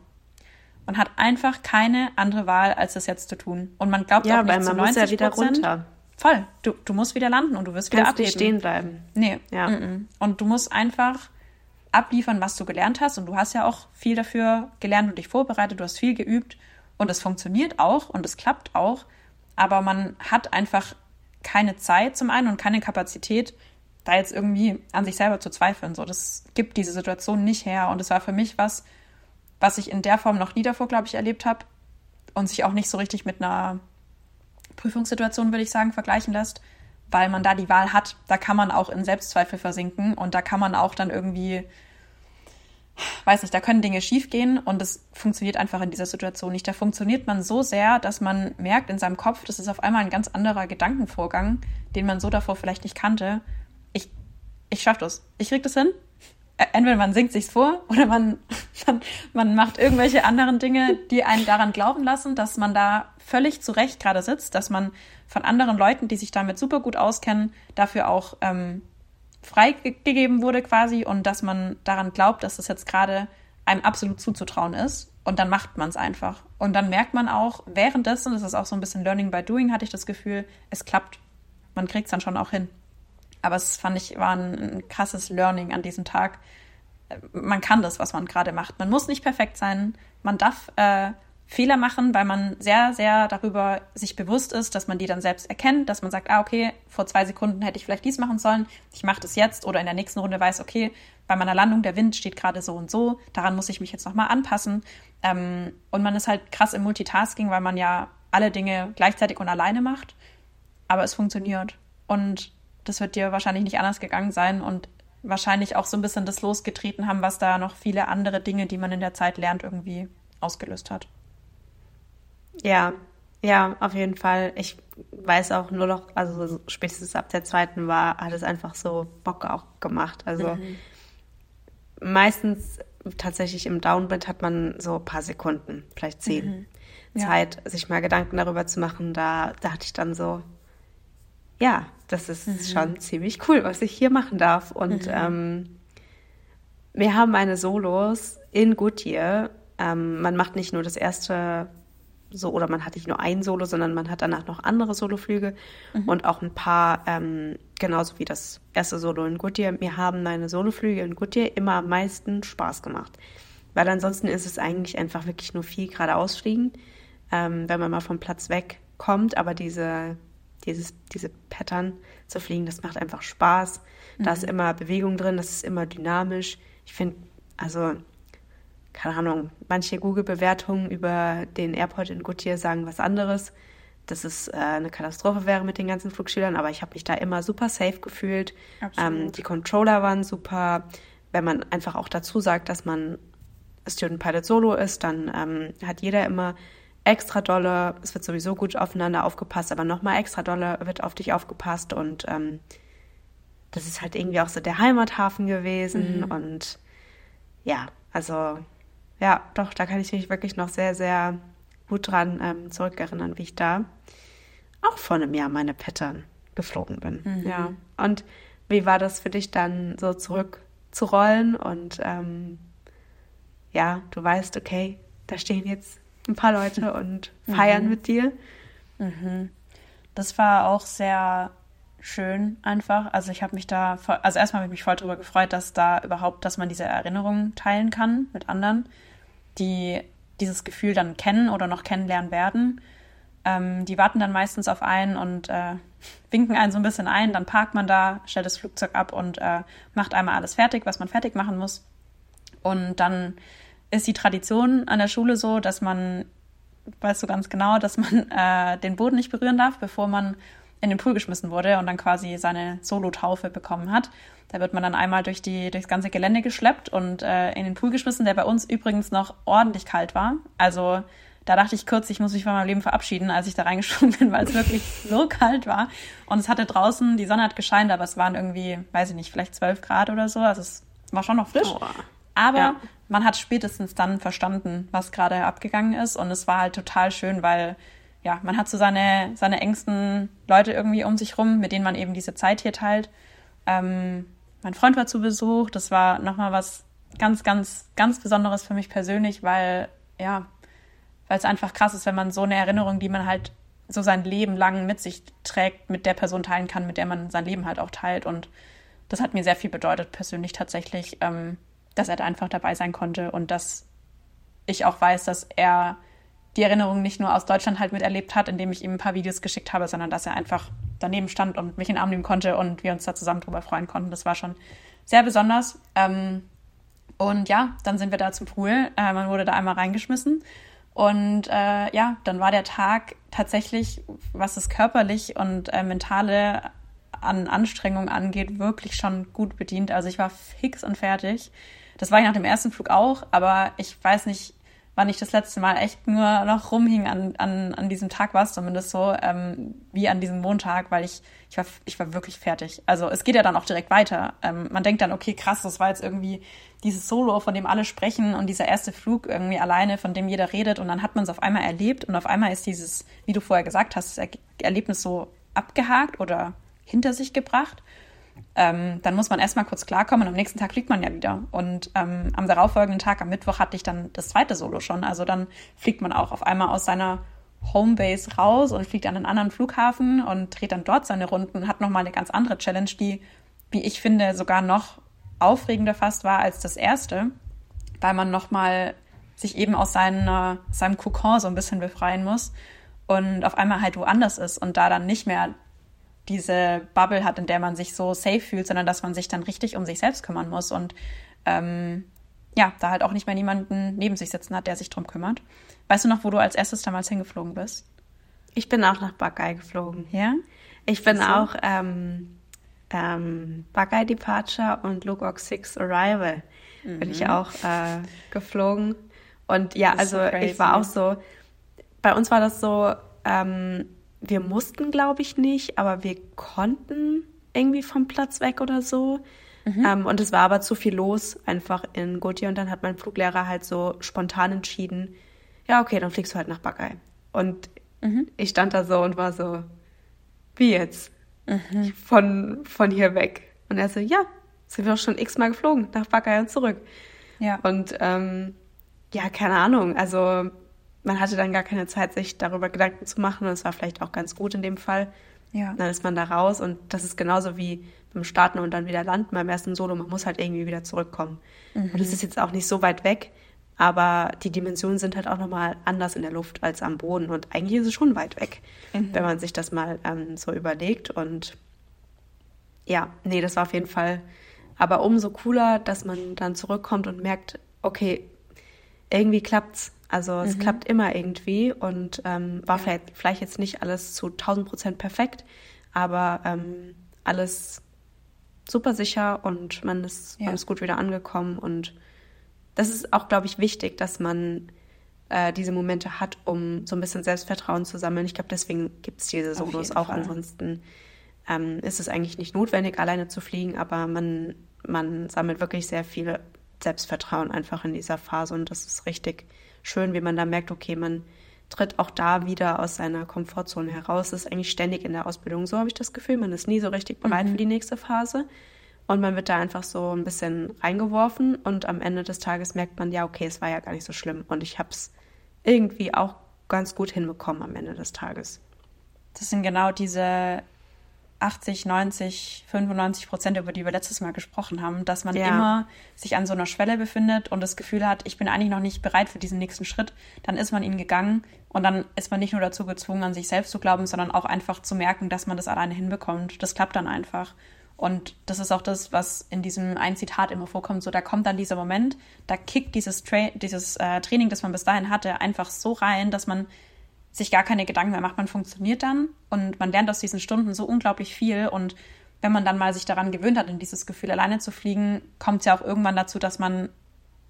B: Man hat einfach keine andere Wahl, als das jetzt zu tun. Und man glaubt ja, auch nicht weil man zu 90 muss ja wieder runter. Voll. Du, du musst wieder landen und du wirst Kannst wieder abheben.
A: nicht stehen bleiben.
B: Nee. Ja. Mm -mm. Und du musst einfach abliefern, was du gelernt hast. Und du hast ja auch viel dafür gelernt und dich vorbereitet. Du hast viel geübt. Und es funktioniert auch und es klappt auch aber man hat einfach keine Zeit zum einen und keine Kapazität, da jetzt irgendwie an sich selber zu zweifeln. So, das gibt diese Situation nicht her. Und es war für mich was, was ich in der Form noch nie davor, glaube ich, erlebt habe und sich auch nicht so richtig mit einer Prüfungssituation, würde ich sagen, vergleichen lässt, weil man da die Wahl hat. Da kann man auch in Selbstzweifel versinken und da kann man auch dann irgendwie weiß nicht, da können Dinge schiefgehen und es funktioniert einfach in dieser Situation nicht. Da funktioniert man so sehr, dass man merkt in seinem Kopf, das ist auf einmal ein ganz anderer Gedankenvorgang, den man so davor vielleicht nicht kannte. Ich, ich schaff das. Ich krieg das hin. Entweder man singt sich's vor oder man, man, man macht irgendwelche anderen Dinge, die einen daran glauben lassen, dass man da völlig zurecht gerade sitzt, dass man von anderen Leuten, die sich damit super gut auskennen, dafür auch ähm, freigegeben wurde quasi und dass man daran glaubt, dass das jetzt gerade einem absolut zuzutrauen ist. Und dann macht man es einfach. Und dann merkt man auch währenddessen, das ist auch so ein bisschen Learning by Doing, hatte ich das Gefühl, es klappt. Man kriegt es dann schon auch hin. Aber es fand ich, war ein, ein krasses Learning an diesem Tag. Man kann das, was man gerade macht. Man muss nicht perfekt sein. Man darf äh, Fehler machen, weil man sehr, sehr darüber sich bewusst ist, dass man die dann selbst erkennt, dass man sagt, ah, okay, vor zwei Sekunden hätte ich vielleicht dies machen sollen, ich mache das jetzt oder in der nächsten Runde weiß, okay, bei meiner Landung der Wind steht gerade so und so, daran muss ich mich jetzt nochmal anpassen. Ähm, und man ist halt krass im Multitasking, weil man ja alle Dinge gleichzeitig und alleine macht, aber es funktioniert. Und das wird dir wahrscheinlich nicht anders gegangen sein und wahrscheinlich auch so ein bisschen das losgetreten haben, was da noch viele andere Dinge, die man in der Zeit lernt, irgendwie ausgelöst hat.
A: Ja, ja, auf jeden Fall. Ich weiß auch nur noch, also spätestens ab der zweiten war, hat es einfach so Bock auch gemacht. Also mhm. meistens tatsächlich im Downwind hat man so ein paar Sekunden, vielleicht zehn, mhm. ja. Zeit, sich mal Gedanken darüber zu machen. Da dachte ich dann so, ja, das ist mhm. schon ziemlich cool, was ich hier machen darf. Und mhm. ähm, wir haben meine Solos in Goodyear. Ähm, man macht nicht nur das erste so, oder man hat nicht nur ein Solo, sondern man hat danach noch andere Soloflüge mhm. und auch ein paar, ähm, genauso wie das erste Solo in Goodyear. Mir haben meine Soloflüge in Goodyear immer am meisten Spaß gemacht. Weil ansonsten ist es eigentlich einfach wirklich nur viel geradeaus fliegen, ähm, wenn man mal vom Platz wegkommt. Aber diese, dieses, diese Pattern zu fliegen, das macht einfach Spaß. Mhm. Da ist mhm. immer Bewegung drin, das ist immer dynamisch. Ich finde, also keine Ahnung, manche Google-Bewertungen über den Airport in Goodyear sagen was anderes, dass es äh, eine Katastrophe wäre mit den ganzen Flugschülern, aber ich habe mich da immer super safe gefühlt. Ähm, die Controller waren super. Wenn man einfach auch dazu sagt, dass man Student Pilot Solo ist, dann ähm, hat jeder immer extra dolle, es wird sowieso gut aufeinander aufgepasst, aber nochmal extra dolle wird auf dich aufgepasst und ähm, das ist halt irgendwie auch so der Heimathafen gewesen mhm. und ja, also ja, doch, da kann ich mich wirklich noch sehr, sehr gut dran ähm, zurückerinnern, wie ich da auch vor einem Jahr meine Pattern geflogen bin. Mhm. Ja. Und wie war das für dich dann so zurückzurollen und ähm, ja, du weißt, okay, da stehen jetzt ein paar Leute und feiern mhm. mit dir.
B: Mhm. Das war auch sehr schön einfach. Also ich habe mich da, also erstmal habe ich mich voll darüber gefreut, dass da überhaupt, dass man diese Erinnerungen teilen kann mit anderen die dieses Gefühl dann kennen oder noch kennenlernen werden. Ähm, die warten dann meistens auf einen und äh, winken einen so ein bisschen ein. Dann parkt man da, stellt das Flugzeug ab und äh, macht einmal alles fertig, was man fertig machen muss. Und dann ist die Tradition an der Schule so, dass man, weißt du ganz genau, dass man äh, den Boden nicht berühren darf, bevor man in den Pool geschmissen wurde und dann quasi seine Solo-Taufe bekommen hat. Da wird man dann einmal durch die, durchs ganze Gelände geschleppt und äh, in den Pool geschmissen, der bei uns übrigens noch ordentlich kalt war. Also da dachte ich kurz, ich muss mich von meinem Leben verabschieden, als ich da reingesprungen bin, weil es wirklich so kalt war. Und es hatte draußen, die Sonne hat gescheint, aber es waren irgendwie, weiß ich nicht, vielleicht zwölf Grad oder so. Also es war schon noch frisch. Oh. Aber ja. man hat spätestens dann verstanden, was gerade abgegangen ist. Und es war halt total schön, weil ja, man hat so seine, seine engsten Leute irgendwie um sich rum, mit denen man eben diese Zeit hier teilt. Ähm, mein Freund war zu Besuch. Das war nochmal was ganz, ganz, ganz Besonderes für mich persönlich, weil, ja, weil es einfach krass ist, wenn man so eine Erinnerung, die man halt so sein Leben lang mit sich trägt, mit der Person teilen kann, mit der man sein Leben halt auch teilt. Und das hat mir sehr viel bedeutet, persönlich tatsächlich, ähm, dass er da einfach dabei sein konnte und dass ich auch weiß, dass er die Erinnerung nicht nur aus Deutschland halt miterlebt hat, indem ich ihm ein paar Videos geschickt habe, sondern dass er einfach daneben stand und mich in den Arm nehmen konnte und wir uns da zusammen drüber freuen konnten. Das war schon sehr besonders. Ähm, und ja, dann sind wir da zum Pool. Äh, man wurde da einmal reingeschmissen. Und äh, ja, dann war der Tag tatsächlich, was das körperlich und äh, mentale an Anstrengung angeht, wirklich schon gut bedient. Also ich war fix und fertig. Das war ich nach dem ersten Flug auch, aber ich weiß nicht, wann ich das letzte Mal echt nur noch rumhing an, an, an diesem Tag war es zumindest so, ähm, wie an diesem Montag, weil ich, ich war, ich war wirklich fertig. Also es geht ja dann auch direkt weiter. Ähm, man denkt dann, okay, krass, das war jetzt irgendwie dieses Solo, von dem alle sprechen und dieser erste Flug irgendwie alleine, von dem jeder redet und dann hat man es auf einmal erlebt und auf einmal ist dieses, wie du vorher gesagt hast, das Erlebnis so abgehakt oder hinter sich gebracht ähm, dann muss man erstmal kurz klarkommen und am nächsten Tag fliegt man ja wieder. Und ähm, am darauffolgenden Tag, am Mittwoch, hatte ich dann das zweite Solo schon. Also dann fliegt man auch auf einmal aus seiner Homebase raus und fliegt an einen anderen Flughafen und dreht dann dort seine Runden, hat nochmal eine ganz andere Challenge, die, wie ich finde, sogar noch aufregender fast war als das erste, weil man nochmal sich eben aus seiner, seinem Kokon so ein bisschen befreien muss und auf einmal halt woanders ist und da dann nicht mehr diese Bubble hat, in der man sich so safe fühlt, sondern dass man sich dann richtig um sich selbst kümmern muss und ähm, ja, da halt auch nicht mehr niemanden neben sich sitzen hat, der sich drum kümmert. Weißt du noch, wo du als erstes damals hingeflogen bist?
A: Ich bin auch nach Buckeye geflogen. Ja? Ich bin so. auch ähm, ähm, Buckeye Departure und Lugok 6 Arrival mhm. bin ich mhm. auch äh, geflogen. Und ja, also so ich war auch so, bei uns war das so, ähm, wir mussten, glaube ich, nicht, aber wir konnten irgendwie vom Platz weg oder so. Mhm. Ähm, und es war aber zu viel los einfach in Gotia und dann hat mein Fluglehrer halt so spontan entschieden, ja, okay, dann fliegst du halt nach Buckeye. Und mhm. ich stand da so und war so, wie jetzt? Mhm. Von, von hier weg. Und er so, ja, sind wir auch schon x-mal geflogen, nach Buckeye und zurück. Ja. Und ähm, ja, keine Ahnung, also man hatte dann gar keine Zeit, sich darüber Gedanken zu machen. Und es war vielleicht auch ganz gut in dem Fall. Ja. Dann ist man da raus und das ist genauso wie beim Starten und dann wieder landen beim ersten Solo. Man muss halt irgendwie wieder zurückkommen. Mhm. Und es ist jetzt auch nicht so weit weg, aber die Dimensionen sind halt auch nochmal anders in der Luft als am Boden. Und eigentlich ist es schon weit weg, mhm. wenn man sich das mal ähm, so überlegt. Und ja, nee, das war auf jeden Fall aber umso cooler, dass man dann zurückkommt und merkt, okay, irgendwie klappt's. Also es mhm. klappt immer irgendwie und ähm, war ja. vielleicht, vielleicht jetzt nicht alles zu 1000 Prozent perfekt, aber ähm, alles super sicher und man ist, ja. man ist gut wieder angekommen und das ist auch, glaube ich, wichtig, dass man äh, diese Momente hat, um so ein bisschen Selbstvertrauen zu sammeln. Ich glaube, deswegen gibt es diese Solos auch. Fall. Ansonsten ähm, ist es eigentlich nicht notwendig, alleine zu fliegen, aber man, man sammelt wirklich sehr viel Selbstvertrauen einfach in dieser Phase und das ist richtig schön, wie man da merkt, okay, man tritt auch da wieder aus seiner Komfortzone heraus. Das ist eigentlich ständig in der Ausbildung so, habe ich das Gefühl. Man ist nie so richtig bereit mhm. für die nächste Phase. Und man wird da einfach so ein bisschen reingeworfen und am Ende des Tages merkt man, ja, okay, es war ja gar nicht so schlimm. Und ich habe es irgendwie auch ganz gut hinbekommen am Ende des Tages.
B: Das sind genau diese 80, 90, 95 Prozent, über die wir letztes Mal gesprochen haben, dass man ja. immer sich an so einer Schwelle befindet und das Gefühl hat, ich bin eigentlich noch nicht bereit für diesen nächsten Schritt. Dann ist man ihn gegangen und dann ist man nicht nur dazu gezwungen, an sich selbst zu glauben, sondern auch einfach zu merken, dass man das alleine hinbekommt. Das klappt dann einfach. Und das ist auch das, was in diesem ein Zitat immer vorkommt. So, da kommt dann dieser Moment, da kickt dieses, Tra dieses äh, Training, das man bis dahin hatte, einfach so rein, dass man sich gar keine Gedanken mehr macht. Man funktioniert dann und man lernt aus diesen Stunden so unglaublich viel. Und wenn man dann mal sich daran gewöhnt hat, in dieses Gefühl alleine zu fliegen, kommt es ja auch irgendwann dazu, dass man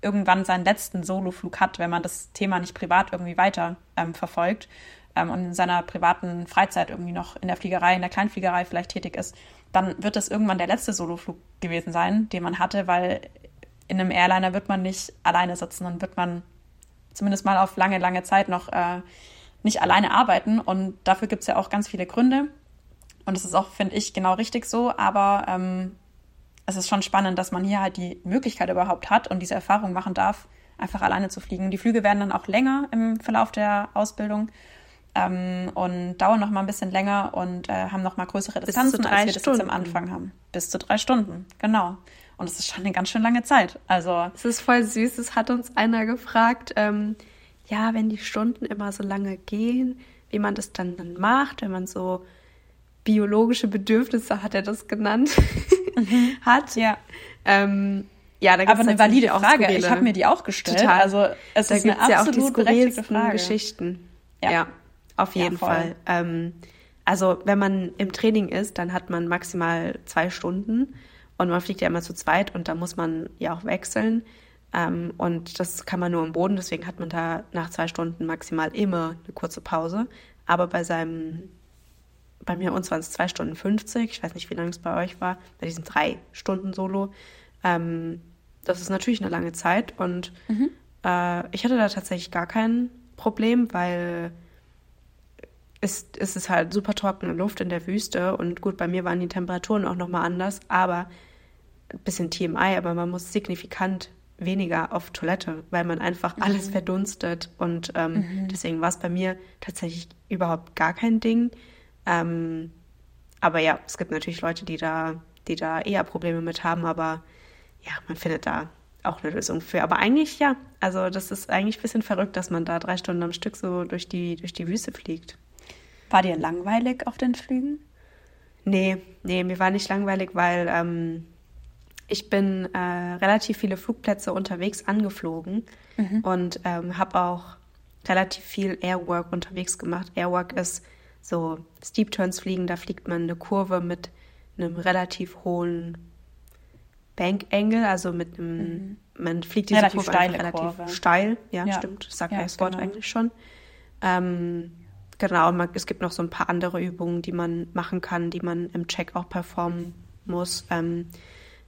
B: irgendwann seinen letzten Soloflug hat, wenn man das Thema nicht privat irgendwie weiter ähm, verfolgt ähm, und in seiner privaten Freizeit irgendwie noch in der Fliegerei, in der Kleinfliegerei vielleicht tätig ist, dann wird das irgendwann der letzte Soloflug gewesen sein, den man hatte, weil in einem Airliner wird man nicht alleine sitzen und wird man zumindest mal auf lange, lange Zeit noch äh, nicht alleine arbeiten. Und dafür gibt es ja auch ganz viele Gründe. Und es ist auch, finde ich, genau richtig so. Aber ähm, es ist schon spannend, dass man hier halt die Möglichkeit überhaupt hat und diese Erfahrung machen darf, einfach alleine zu fliegen. Die Flüge werden dann auch länger im Verlauf der Ausbildung ähm, und dauern noch mal ein bisschen länger und äh, haben noch mal größere Distanzen, als wir das jetzt am Anfang haben. Bis zu drei Stunden, genau. Und es ist schon eine ganz schön lange Zeit. Also
A: es ist voll süß. Es hat uns einer gefragt. Ähm, ja, wenn die Stunden immer so lange gehen, wie man das dann, dann macht, wenn man so biologische Bedürfnisse, hat er das genannt, mhm. hat.
B: Ja.
A: Ähm, ja, da
B: gibt's Aber eine valide Frage. Ich habe mir die auch gestellt.
A: Total. Also es da ist eine absolut ja auch die berechtigte Frage. Geschichten. Ja. ja, auf jeden ja, Fall. Ähm, also wenn man im Training ist, dann hat man maximal zwei Stunden und man fliegt ja immer zu zweit und da muss man ja auch wechseln. Ähm, und das kann man nur im Boden, deswegen hat man da nach zwei Stunden maximal immer eine kurze Pause. Aber bei seinem, bei mir uns waren es zwei Stunden 50, ich weiß nicht, wie lange es bei euch war, bei diesem drei Stunden Solo. Ähm, das ist natürlich eine lange Zeit und mhm. äh, ich hatte da tatsächlich gar kein Problem, weil es, es ist halt super trockene Luft in der Wüste und gut, bei mir waren die Temperaturen auch nochmal anders, aber ein bisschen TMI, aber man muss signifikant weniger auf Toilette, weil man einfach mhm. alles verdunstet. Und ähm, mhm. deswegen war es bei mir tatsächlich überhaupt gar kein Ding. Ähm, aber ja, es gibt natürlich Leute, die da, die da eher Probleme mit haben, aber ja, man findet da auch eine Lösung für. Aber eigentlich ja, also das ist eigentlich ein bisschen verrückt, dass man da drei Stunden am Stück so durch die, durch die Wüste fliegt.
B: War dir langweilig auf den Flügen?
A: Nee, nee, mir war nicht langweilig, weil ähm, ich bin äh, relativ viele Flugplätze unterwegs angeflogen mhm. und ähm, habe auch relativ viel Airwork unterwegs gemacht. Airwork ist so Steep Turns fliegen, da fliegt man eine Kurve mit einem relativ hohen Bankengel, also mit einem, mhm. man fliegt diese relativ Kurve relativ Kurve. steil, ja, ja, stimmt, sagt ja, das Wort genau. eigentlich schon. Ähm, genau, man, es gibt noch so ein paar andere Übungen, die man machen kann, die man im Check auch performen muss. Ähm,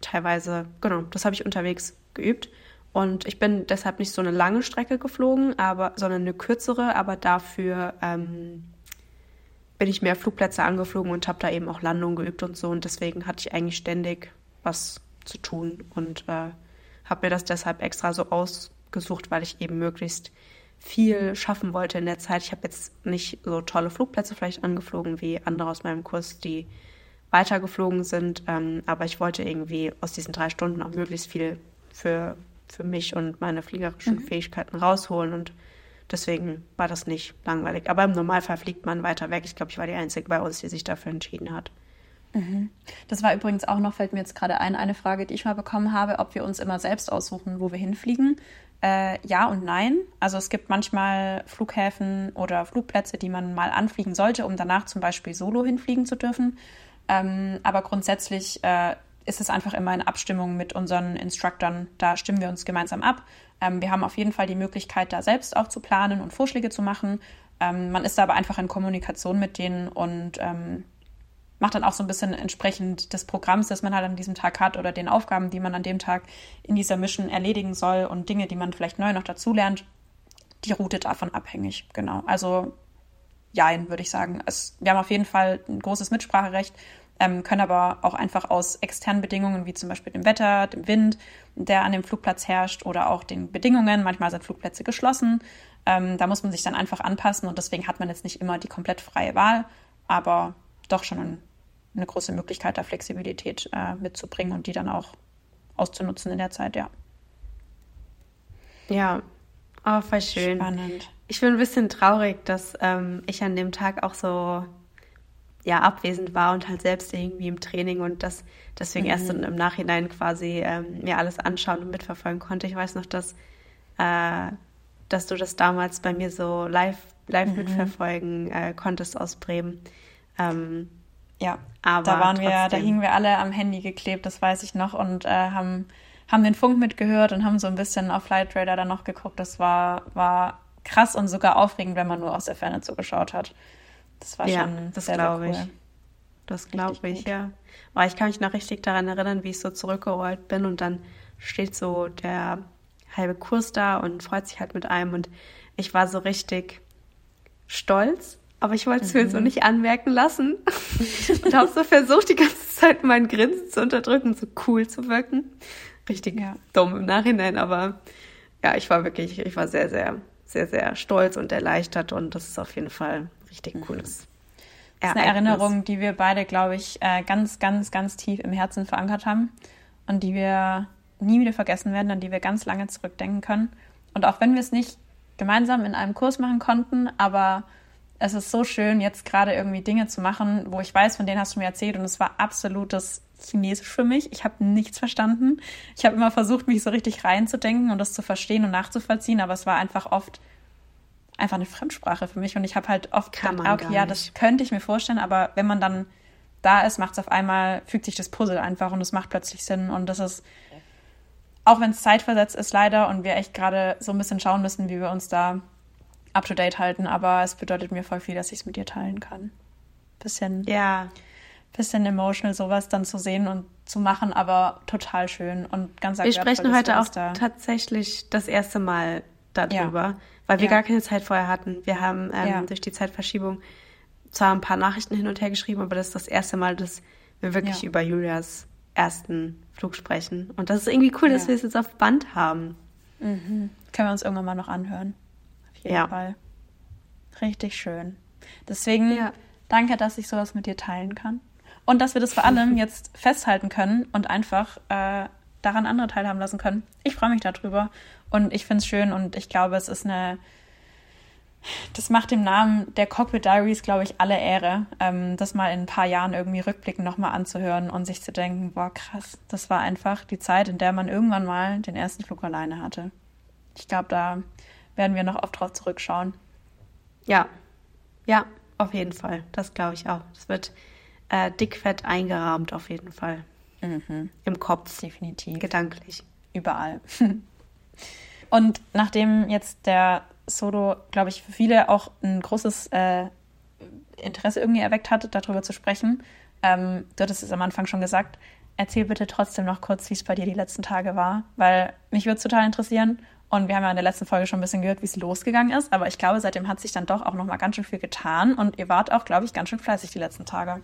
A: teilweise, genau, das habe ich unterwegs geübt. Und ich bin deshalb nicht so eine lange Strecke geflogen, aber, sondern eine kürzere, aber dafür ähm, bin ich mehr Flugplätze angeflogen und habe da eben auch Landungen geübt und so. Und deswegen hatte ich eigentlich ständig was zu tun und äh, habe mir das deshalb extra so ausgesucht, weil ich eben möglichst viel schaffen wollte in der Zeit. Ich habe jetzt nicht so tolle Flugplätze vielleicht angeflogen wie andere aus meinem Kurs, die weitergeflogen sind, ähm, aber ich wollte irgendwie aus diesen drei Stunden auch möglichst viel für, für mich und meine fliegerischen mhm. Fähigkeiten rausholen und deswegen war das nicht langweilig. Aber im Normalfall fliegt man weiter weg. Ich glaube, ich war die Einzige bei uns, die sich dafür entschieden hat.
B: Mhm. Das war übrigens auch noch, fällt mir jetzt gerade ein, eine Frage, die ich mal bekommen habe, ob wir uns immer selbst aussuchen, wo wir hinfliegen. Äh, ja und nein. Also es gibt manchmal Flughäfen oder Flugplätze, die man mal anfliegen sollte, um danach zum Beispiel solo hinfliegen zu dürfen. Ähm, aber grundsätzlich äh, ist es einfach immer in Abstimmung mit unseren Instructors. Da stimmen wir uns gemeinsam ab. Ähm, wir haben auf jeden Fall die Möglichkeit, da selbst auch zu planen und Vorschläge zu machen. Ähm, man ist da aber einfach in Kommunikation mit denen und ähm, macht dann auch so ein bisschen entsprechend des Programms, das man halt an diesem Tag hat oder den Aufgaben, die man an dem Tag in dieser Mission erledigen soll und Dinge, die man vielleicht neu noch dazulernt, die Route davon abhängig. Genau. Also jein, würde ich sagen. Es, wir haben auf jeden Fall ein großes Mitspracherecht, ähm, können aber auch einfach aus externen Bedingungen, wie zum Beispiel dem Wetter, dem Wind, der an dem Flugplatz herrscht oder auch den Bedingungen, manchmal sind Flugplätze geschlossen, ähm, da muss man sich dann einfach anpassen und deswegen hat man jetzt nicht immer die komplett freie Wahl, aber doch schon ein, eine große Möglichkeit, da Flexibilität äh, mitzubringen und die dann auch auszunutzen in der Zeit, ja.
A: Ja, oh, voll schön. Spannend. Ich bin ein bisschen traurig, dass ähm, ich an dem Tag auch so ja, abwesend war und halt selbst irgendwie im Training und das deswegen mhm. erst im Nachhinein quasi ähm, mir alles anschauen und mitverfolgen konnte. Ich weiß noch, dass, äh, dass du das damals bei mir so live, live mhm. mitverfolgen äh, konntest aus Bremen. Ähm,
B: ja, aber da waren trotzdem. wir, da hingen wir alle am Handy geklebt, das weiß ich noch, und äh, haben, haben den Funk mitgehört und haben so ein bisschen auf Flight Radar dann noch geguckt. Das war, war krass und sogar aufregend, wenn man nur aus der Ferne zugeschaut hat. Das war ja, schon
A: das glaube ich. Das glaube ich, gut. ja. Aber ich kann mich noch richtig daran erinnern, wie ich so zurückgerollt bin und dann steht so der halbe Kurs da und freut sich halt mit einem und ich war so richtig stolz, aber ich wollte es mhm. mir so nicht anmerken lassen und habe so versucht, die ganze Zeit mein Grinsen zu unterdrücken, so cool zu wirken. Richtig ja. dumm im Nachhinein, aber ja, ich war wirklich, ich war sehr, sehr sehr, sehr stolz und erleichtert und das ist auf jeden Fall richtig cooles.
B: Das ist eine Erinnerung, die wir beide, glaube ich, äh, ganz, ganz, ganz tief im Herzen verankert haben und die wir nie wieder vergessen werden, an die wir ganz lange zurückdenken können. Und auch wenn wir es nicht gemeinsam in einem Kurs machen konnten, aber es ist so schön, jetzt gerade irgendwie Dinge zu machen, wo ich weiß, von denen hast du mir erzählt und es war absolutes Chinesisch für mich. Ich habe nichts verstanden. Ich habe immer versucht, mich so richtig reinzudenken und das zu verstehen und nachzuvollziehen, aber es war einfach oft einfach eine Fremdsprache für mich und ich habe halt oft Kann gedacht, okay, ja, das könnte ich mir vorstellen, aber wenn man dann da ist, macht es auf einmal, fügt sich das Puzzle einfach und es macht plötzlich Sinn und das ist, auch wenn es zeitversetzt ist leider und wir echt gerade so ein bisschen schauen müssen, wie wir uns da up to date halten, aber es bedeutet mir voll viel, dass ich es mit dir teilen kann. Bisschen. Ja bisschen emotional, sowas dann zu sehen und zu machen, aber total schön und ganz
A: Wir sprechen heute auch da. tatsächlich das erste Mal darüber, ja. weil wir ja. gar keine Zeit vorher hatten. Wir haben ähm, ja. durch die Zeitverschiebung zwar ein paar Nachrichten hin und her geschrieben, aber das ist das erste Mal, dass wir wirklich über Julias ersten Flug sprechen. Und das ist irgendwie cool, dass wir es jetzt auf Band haben.
B: Mhm. Können wir uns irgendwann mal noch anhören. Jeden Fall. Richtig schön. Deswegen danke, dass ich sowas mit dir teilen kann. Und dass wir das vor allem jetzt festhalten können und einfach äh, daran andere teilhaben lassen können. Ich freue mich darüber und ich finde es schön und ich glaube, es ist eine. Das macht dem Namen der Cockpit Diaries, glaube ich, alle Ehre, ähm, das mal in ein paar Jahren irgendwie rückblickend nochmal anzuhören und sich zu denken, boah, krass, das war einfach die Zeit, in der man irgendwann mal den ersten Flug alleine hatte. Ich glaube, da werden wir noch oft drauf zurückschauen.
A: Ja, ja, auf jeden Fall. Das glaube ich auch. Es wird äh, dickfett eingerahmt auf jeden Fall. Mhm. Im Kopf.
B: Definitiv.
A: Gedanklich.
B: Überall. Und nachdem jetzt der Solo, glaube ich, für viele auch ein großes äh, Interesse irgendwie erweckt hat, darüber zu sprechen, ähm, du hattest es am Anfang schon gesagt, erzähl bitte trotzdem noch kurz, wie es bei dir die letzten Tage war, weil mich würde es total interessieren. Und wir haben ja in der letzten Folge schon ein bisschen gehört, wie es losgegangen ist. Aber ich glaube, seitdem hat sich dann doch auch noch mal ganz schön viel getan. Und ihr wart auch, glaube ich, ganz schön fleißig die letzten Tage.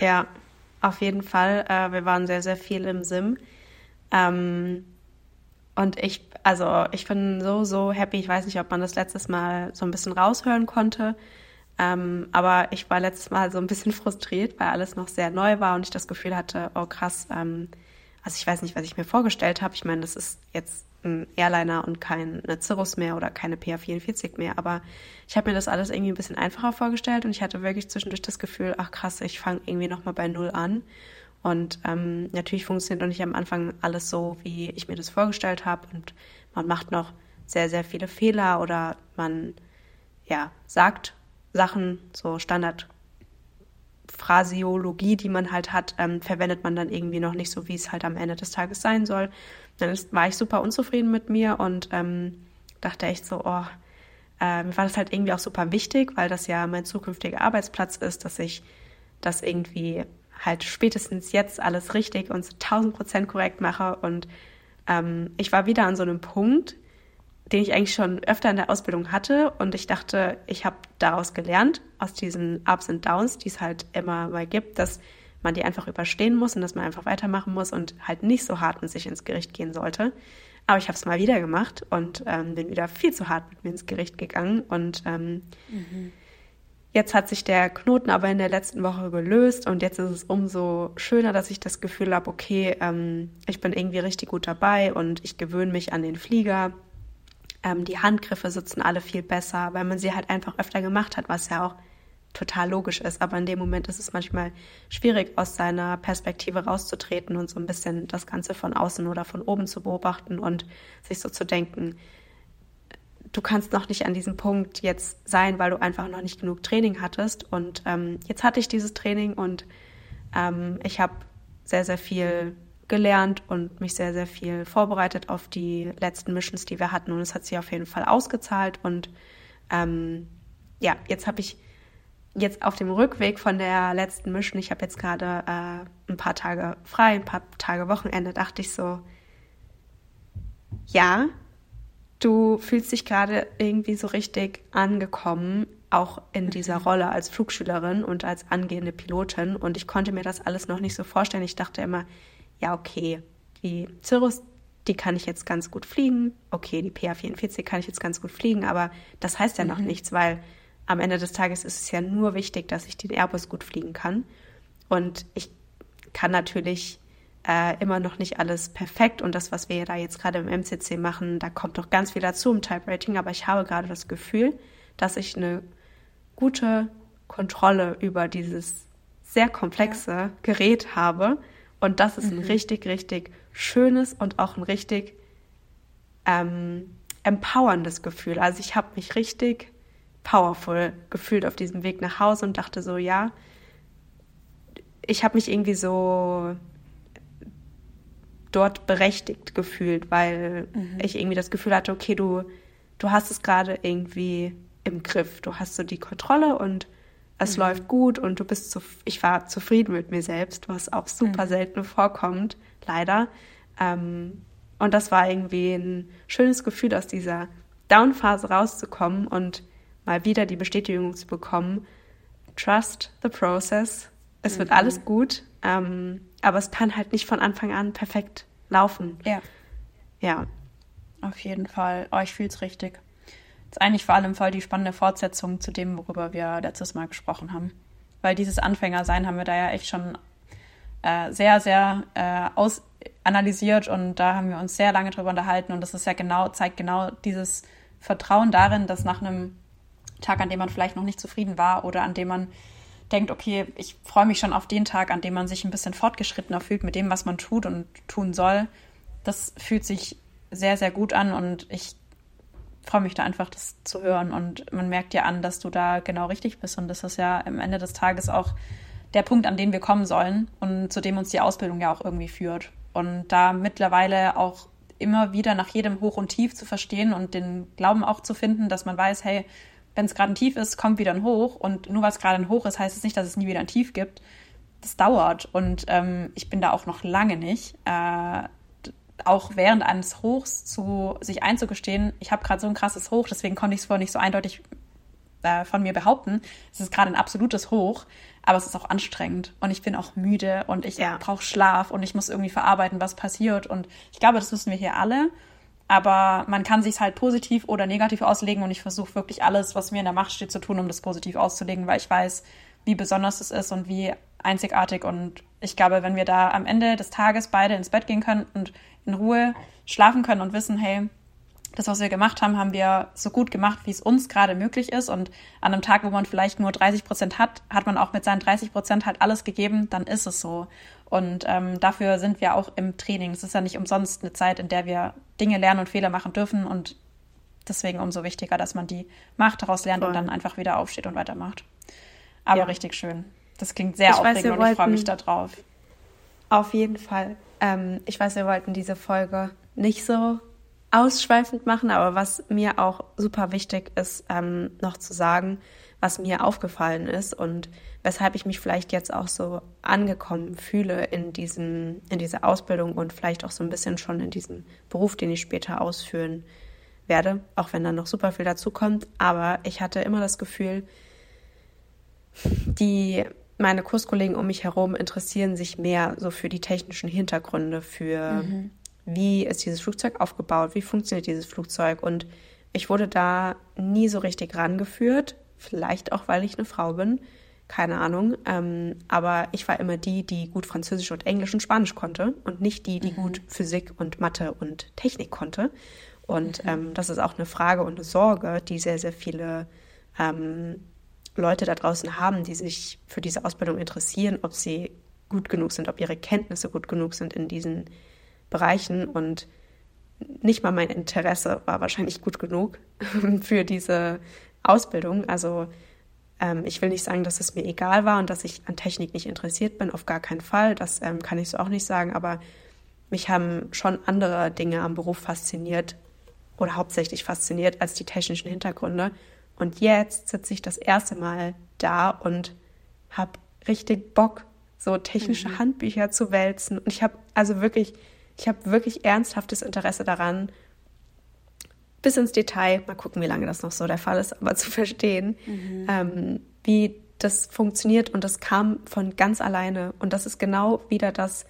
A: Ja, auf jeden Fall. Äh, wir waren sehr, sehr viel im Sim. Ähm, Und ich, also ich bin so, so happy. Ich weiß nicht, ob man das letztes Mal so ein bisschen raushören konnte. Ähm, aber ich war letztes Mal so ein bisschen frustriert, weil alles noch sehr neu war und ich das Gefühl hatte, oh krass, ähm, also ich weiß nicht, was ich mir vorgestellt habe. Ich meine, das ist jetzt ein Airliner und kein Cirrus mehr oder keine PA44 mehr, aber ich habe mir das alles irgendwie ein bisschen einfacher vorgestellt und ich hatte wirklich zwischendurch das Gefühl, ach krass, ich fange irgendwie nochmal bei Null an. Und ähm, natürlich funktioniert noch nicht am Anfang alles so, wie ich mir das vorgestellt habe und man macht noch sehr, sehr viele Fehler oder man ja, sagt Sachen, so Standard Phraseologie, die man halt hat, ähm, verwendet man dann irgendwie noch nicht so, wie es halt am Ende des Tages sein soll. Dann ist, war ich super unzufrieden mit mir und ähm, dachte echt so, oh, äh, mir war das halt irgendwie auch super wichtig, weil das ja mein zukünftiger Arbeitsplatz ist, dass ich das irgendwie halt spätestens jetzt alles richtig und zu 1000 Prozent korrekt mache. Und ähm, ich war wieder an so einem Punkt, den ich eigentlich schon öfter in der Ausbildung hatte. Und ich dachte, ich habe daraus gelernt, aus diesen Ups und Downs, die es halt immer mal gibt, dass man die einfach überstehen muss und dass man einfach weitermachen muss und halt nicht so hart mit sich ins Gericht gehen sollte. Aber ich habe es mal wieder gemacht und ähm, bin wieder viel zu hart mit mir ins Gericht gegangen. Und ähm, mhm. jetzt hat sich der Knoten aber in der letzten Woche gelöst und jetzt ist es umso schöner, dass ich das Gefühl habe, okay, ähm, ich bin irgendwie richtig gut dabei und ich gewöhne mich an den Flieger ähm, die Handgriffe sitzen alle viel besser, weil man sie halt einfach öfter gemacht hat, was ja auch total logisch ist. Aber in dem Moment ist es manchmal schwierig, aus seiner Perspektive rauszutreten und so ein bisschen das Ganze von außen oder von oben zu beobachten und sich so zu denken, du kannst noch nicht an diesem Punkt jetzt sein, weil du einfach noch nicht genug Training hattest. Und ähm, jetzt hatte ich dieses Training und ähm, ich habe sehr, sehr viel gelernt und mich sehr, sehr viel vorbereitet auf die letzten Missions, die wir hatten. Und es hat sich auf jeden Fall ausgezahlt. Und ähm, ja, jetzt habe ich jetzt auf dem Rückweg von der letzten Mission, ich habe jetzt gerade äh, ein paar Tage frei, ein paar Tage Wochenende, dachte ich so, ja, du fühlst dich gerade irgendwie so richtig angekommen, auch in dieser mhm. Rolle als Flugschülerin und als angehende Pilotin. Und ich konnte mir das alles noch nicht so vorstellen. Ich dachte immer, ja, okay, die Cirrus, die kann ich jetzt ganz gut fliegen. Okay, die PA44 kann ich jetzt ganz gut fliegen, aber das heißt ja noch mhm. nichts, weil am Ende des Tages ist es ja nur wichtig, dass ich den Airbus gut fliegen kann. Und ich kann natürlich äh, immer noch nicht alles perfekt und das, was wir da jetzt gerade im MCC machen, da kommt noch ganz viel dazu im Type Rating, aber ich habe gerade das Gefühl, dass ich eine gute Kontrolle über dieses sehr komplexe ja. Gerät habe und das ist ein mhm. richtig, richtig schönes und auch ein richtig ähm, empowerndes Gefühl. Also ich habe mich richtig powerful gefühlt auf diesem Weg nach Hause und dachte so, ja, ich habe mich irgendwie so dort berechtigt gefühlt, weil mhm. ich irgendwie das Gefühl hatte, okay, du, du hast es gerade irgendwie im Griff. Du hast so die Kontrolle und es mhm. läuft gut und du bist zu, ich war zufrieden mit mir selbst, was auch super mhm. selten vorkommt, leider. Ähm, und das war irgendwie ein schönes Gefühl, aus dieser Down-Phase rauszukommen und mal wieder die Bestätigung zu bekommen, trust the process, es mhm. wird alles gut, ähm, aber es kann halt nicht von Anfang an perfekt laufen.
B: Ja.
A: Ja.
B: Auf jeden Fall. Oh, ich fühle es richtig ist eigentlich vor allem voll die spannende Fortsetzung zu dem, worüber wir letztes Mal gesprochen haben. Weil dieses Anfängersein haben wir da ja echt schon äh, sehr, sehr äh, ausanalysiert und da haben wir uns sehr lange drüber unterhalten und das ist ja genau, zeigt genau dieses Vertrauen darin, dass nach einem Tag, an dem man vielleicht noch nicht zufrieden war oder an dem man denkt, okay, ich freue mich schon auf den Tag, an dem man sich ein bisschen fortgeschrittener fühlt mit dem, was man tut und tun soll. Das fühlt sich sehr, sehr gut an und ich freue mich da einfach, das zu hören. Und man merkt ja an, dass du da genau richtig bist. Und das ist ja am Ende des Tages auch der Punkt, an den wir kommen sollen und zu dem uns die Ausbildung ja auch irgendwie führt. Und da mittlerweile auch immer wieder nach jedem Hoch und Tief zu verstehen und den Glauben auch zu finden, dass man weiß, hey, wenn es gerade ein Tief ist, kommt wieder ein Hoch. Und nur weil es gerade ein Hoch ist, heißt es nicht, dass es nie wieder ein Tief gibt. Das dauert. Und ähm, ich bin da auch noch lange nicht. Äh, auch während eines Hochs zu sich einzugestehen, ich habe gerade so ein krasses Hoch, deswegen konnte ich es vorher nicht so eindeutig äh, von mir behaupten. Es ist gerade ein absolutes Hoch, aber es ist auch anstrengend und ich bin auch müde und ich ja. brauche Schlaf und ich muss irgendwie verarbeiten, was passiert. Und ich glaube, das wissen wir hier alle. aber man kann sich halt positiv oder negativ auslegen und ich versuche wirklich alles, was mir in der Macht steht, zu tun, um das positiv auszulegen, weil ich weiß, wie besonders es ist und wie einzigartig. Und ich glaube, wenn wir da am Ende des Tages beide ins Bett gehen können und in Ruhe schlafen können und wissen, hey, das, was wir gemacht haben, haben wir so gut gemacht, wie es uns gerade möglich ist. Und an einem Tag, wo man vielleicht nur 30 Prozent hat, hat man auch mit seinen 30 Prozent halt alles gegeben, dann ist es so. Und ähm, dafür sind wir auch im Training. Es ist ja nicht umsonst eine Zeit, in der wir Dinge lernen und Fehler machen dürfen. Und deswegen umso wichtiger, dass man die macht, daraus lernt Voll. und dann einfach wieder aufsteht und weitermacht. Aber ja. richtig schön. Das klingt sehr ich aufregend weiß, und ich freue mich darauf.
A: Auf jeden Fall. Ähm, ich weiß, wir wollten diese Folge nicht so ausschweifend machen, aber was mir auch super wichtig ist, ähm, noch zu sagen, was mir aufgefallen ist und weshalb ich mich vielleicht jetzt auch so angekommen fühle in diesem, in dieser Ausbildung und vielleicht auch so ein bisschen schon in diesem Beruf, den ich später ausführen werde, auch wenn dann noch super viel dazu kommt. Aber ich hatte immer das Gefühl, die meine Kurskollegen um mich herum interessieren sich mehr so für die technischen Hintergründe, für mhm. wie ist dieses Flugzeug aufgebaut, wie funktioniert dieses Flugzeug. Und ich wurde da nie so richtig rangeführt, vielleicht auch, weil ich eine Frau bin, keine Ahnung. Ähm, aber ich war immer die, die gut Französisch und Englisch und Spanisch konnte und nicht die, die mhm. gut Physik und Mathe und Technik konnte. Und mhm. ähm, das ist auch eine Frage und eine Sorge, die sehr, sehr viele ähm, Leute da draußen haben, die sich für diese Ausbildung interessieren, ob sie gut genug sind, ob ihre Kenntnisse gut genug sind in diesen Bereichen. Und nicht mal mein Interesse war wahrscheinlich gut genug für diese Ausbildung. Also ähm, ich will nicht sagen, dass es mir egal war und dass ich an Technik nicht interessiert bin, auf gar keinen Fall. Das ähm, kann ich so auch nicht sagen, aber mich haben schon andere Dinge am Beruf fasziniert oder hauptsächlich fasziniert als die technischen Hintergründe. Und jetzt sitze ich das erste Mal da und habe richtig Bock, so technische mhm. Handbücher zu wälzen. Und ich habe also wirklich, ich habe wirklich ernsthaftes Interesse daran, bis ins Detail, mal gucken, wie lange das noch so der Fall ist, aber zu verstehen, mhm. ähm, wie das funktioniert. Und das kam von ganz alleine. Und das ist genau wieder das,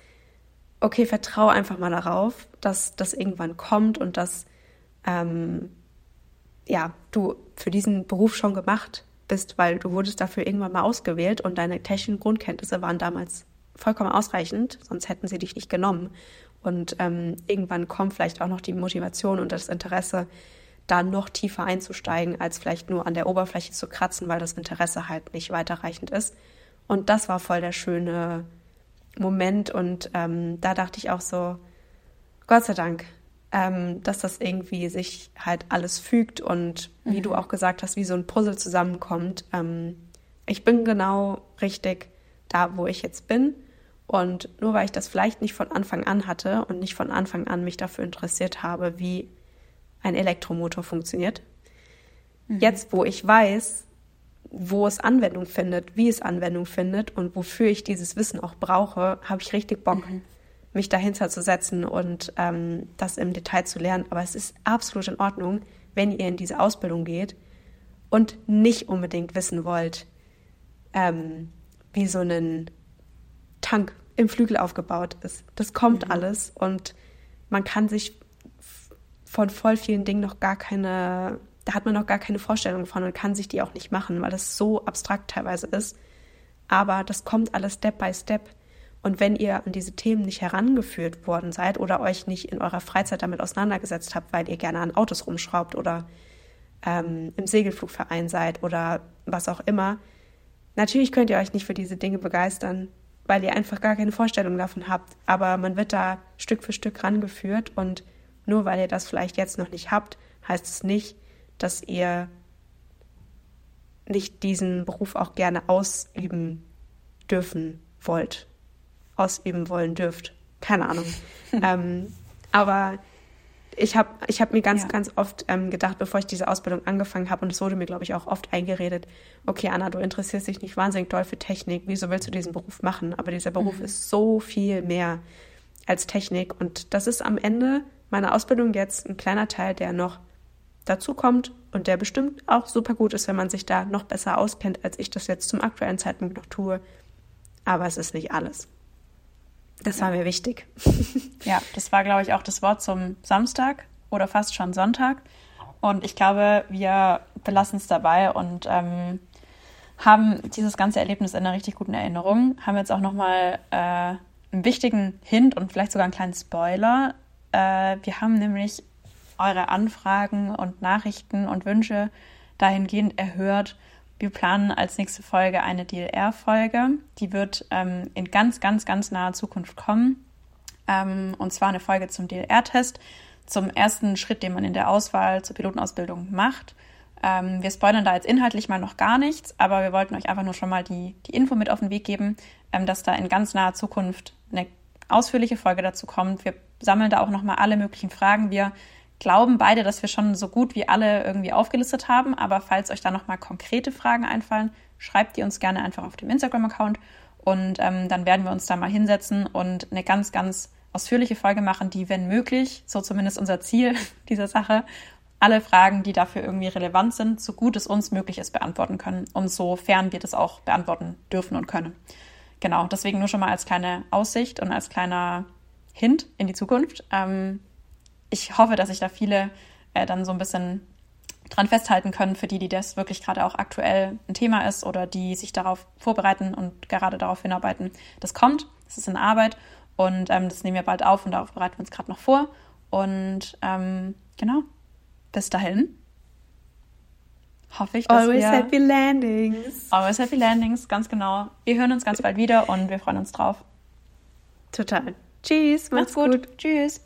A: okay, vertraue einfach mal darauf, dass das irgendwann kommt und dass ähm, ja, du für diesen Beruf schon gemacht bist, weil du wurdest dafür irgendwann mal ausgewählt und deine technischen Grundkenntnisse waren damals vollkommen ausreichend, sonst hätten sie dich nicht genommen. Und ähm, irgendwann kommt vielleicht auch noch die Motivation und das Interesse, da noch tiefer einzusteigen, als vielleicht nur an der Oberfläche zu kratzen, weil das Interesse halt nicht weiterreichend ist. Und das war voll der schöne Moment und ähm, da dachte ich auch so, Gott sei Dank, ähm, dass das irgendwie sich halt alles fügt und wie mhm. du auch gesagt hast, wie so ein Puzzle zusammenkommt. Ähm, ich bin genau richtig da, wo ich jetzt bin. Und nur weil ich das vielleicht nicht von Anfang an hatte und nicht von Anfang an mich dafür interessiert habe, wie ein Elektromotor funktioniert, mhm. jetzt wo ich weiß, wo es Anwendung findet, wie es Anwendung findet und wofür ich dieses Wissen auch brauche, habe ich richtig Bock. Mhm mich dahinter zu setzen und ähm, das im Detail zu lernen. Aber es ist absolut in Ordnung, wenn ihr in diese Ausbildung geht und nicht unbedingt wissen wollt, ähm, wie so ein Tank im Flügel aufgebaut ist. Das kommt mhm. alles und man kann sich von voll vielen Dingen noch gar keine, da hat man noch gar keine Vorstellung von und kann sich die auch nicht machen, weil das so abstrakt teilweise ist. Aber das kommt alles Step by Step. Und wenn ihr an diese Themen nicht herangeführt worden seid oder euch nicht in eurer Freizeit damit auseinandergesetzt habt, weil ihr gerne an Autos rumschraubt oder ähm, im Segelflugverein seid oder was auch immer, natürlich könnt ihr euch nicht für diese Dinge begeistern, weil ihr einfach gar keine Vorstellung davon habt. Aber man wird da Stück für Stück rangeführt und nur weil ihr das vielleicht jetzt noch nicht habt, heißt es nicht, dass ihr nicht diesen Beruf auch gerne ausüben dürfen wollt ausüben wollen dürft. Keine Ahnung. ähm, aber ich habe ich hab mir ganz, ja. ganz oft ähm, gedacht, bevor ich diese Ausbildung angefangen habe, und es wurde mir, glaube ich, auch oft eingeredet, okay, Anna, du interessierst dich nicht wahnsinnig doll für Technik, wieso willst du diesen Beruf machen? Aber dieser Beruf mhm. ist so viel mehr als Technik. Und das ist am Ende meiner Ausbildung jetzt ein kleiner Teil, der noch dazu kommt und der bestimmt auch super gut ist, wenn man sich da noch besser auskennt, als ich das jetzt zum aktuellen Zeitpunkt noch tue. Aber es ist nicht alles. Das war mir wichtig.
B: ja, das war, glaube ich, auch das Wort zum Samstag. oder fast schon Sonntag. Und ich glaube, wir belassen es dabei und ähm, haben dieses ganze Erlebnis in einer richtig guten Erinnerung. Haben jetzt auch nochmal äh, einen wichtigen Hint und vielleicht sogar einen kleinen Spoiler. Äh, wir haben nämlich eure Anfragen und Nachrichten und Wünsche dahingehend erhört. Wir planen als nächste Folge eine DLR-Folge. Die wird ähm, in ganz, ganz, ganz naher Zukunft kommen. Ähm, und zwar eine Folge zum DLR-Test, zum ersten Schritt, den man in der Auswahl zur Pilotenausbildung macht. Ähm, wir spoilern da jetzt inhaltlich mal noch gar nichts, aber wir wollten euch einfach nur schon mal die, die Info mit auf den Weg geben, ähm, dass da in ganz naher Zukunft eine ausführliche Folge dazu kommt. Wir sammeln da auch nochmal alle möglichen Fragen. Wir glauben beide, dass wir schon so gut wie alle irgendwie aufgelistet haben, aber falls euch da nochmal konkrete Fragen einfallen, schreibt die uns gerne einfach auf dem Instagram-Account und ähm, dann werden wir uns da mal hinsetzen und eine ganz, ganz ausführliche Folge machen, die, wenn möglich, so zumindest unser Ziel dieser Sache, alle Fragen, die dafür irgendwie relevant sind, so gut es uns möglich ist, beantworten können und sofern wir das auch beantworten dürfen und können. Genau, deswegen nur schon mal als kleine Aussicht und als kleiner Hint in die Zukunft. Ähm, ich hoffe, dass sich da viele äh, dann so ein bisschen dran festhalten können, für die, die das wirklich gerade auch aktuell ein Thema ist oder die sich darauf vorbereiten und gerade darauf hinarbeiten. Das kommt, das ist in Arbeit und ähm, das nehmen wir bald auf und darauf bereiten wir uns gerade noch vor. Und ähm, genau, bis dahin hoffe ich, dass
A: Always
B: wir...
A: happy landings.
B: Always happy landings, ganz genau. Wir hören uns ganz bald wieder und wir freuen uns drauf.
A: Total. Tschüss,
B: macht's, macht's gut. gut. Tschüss.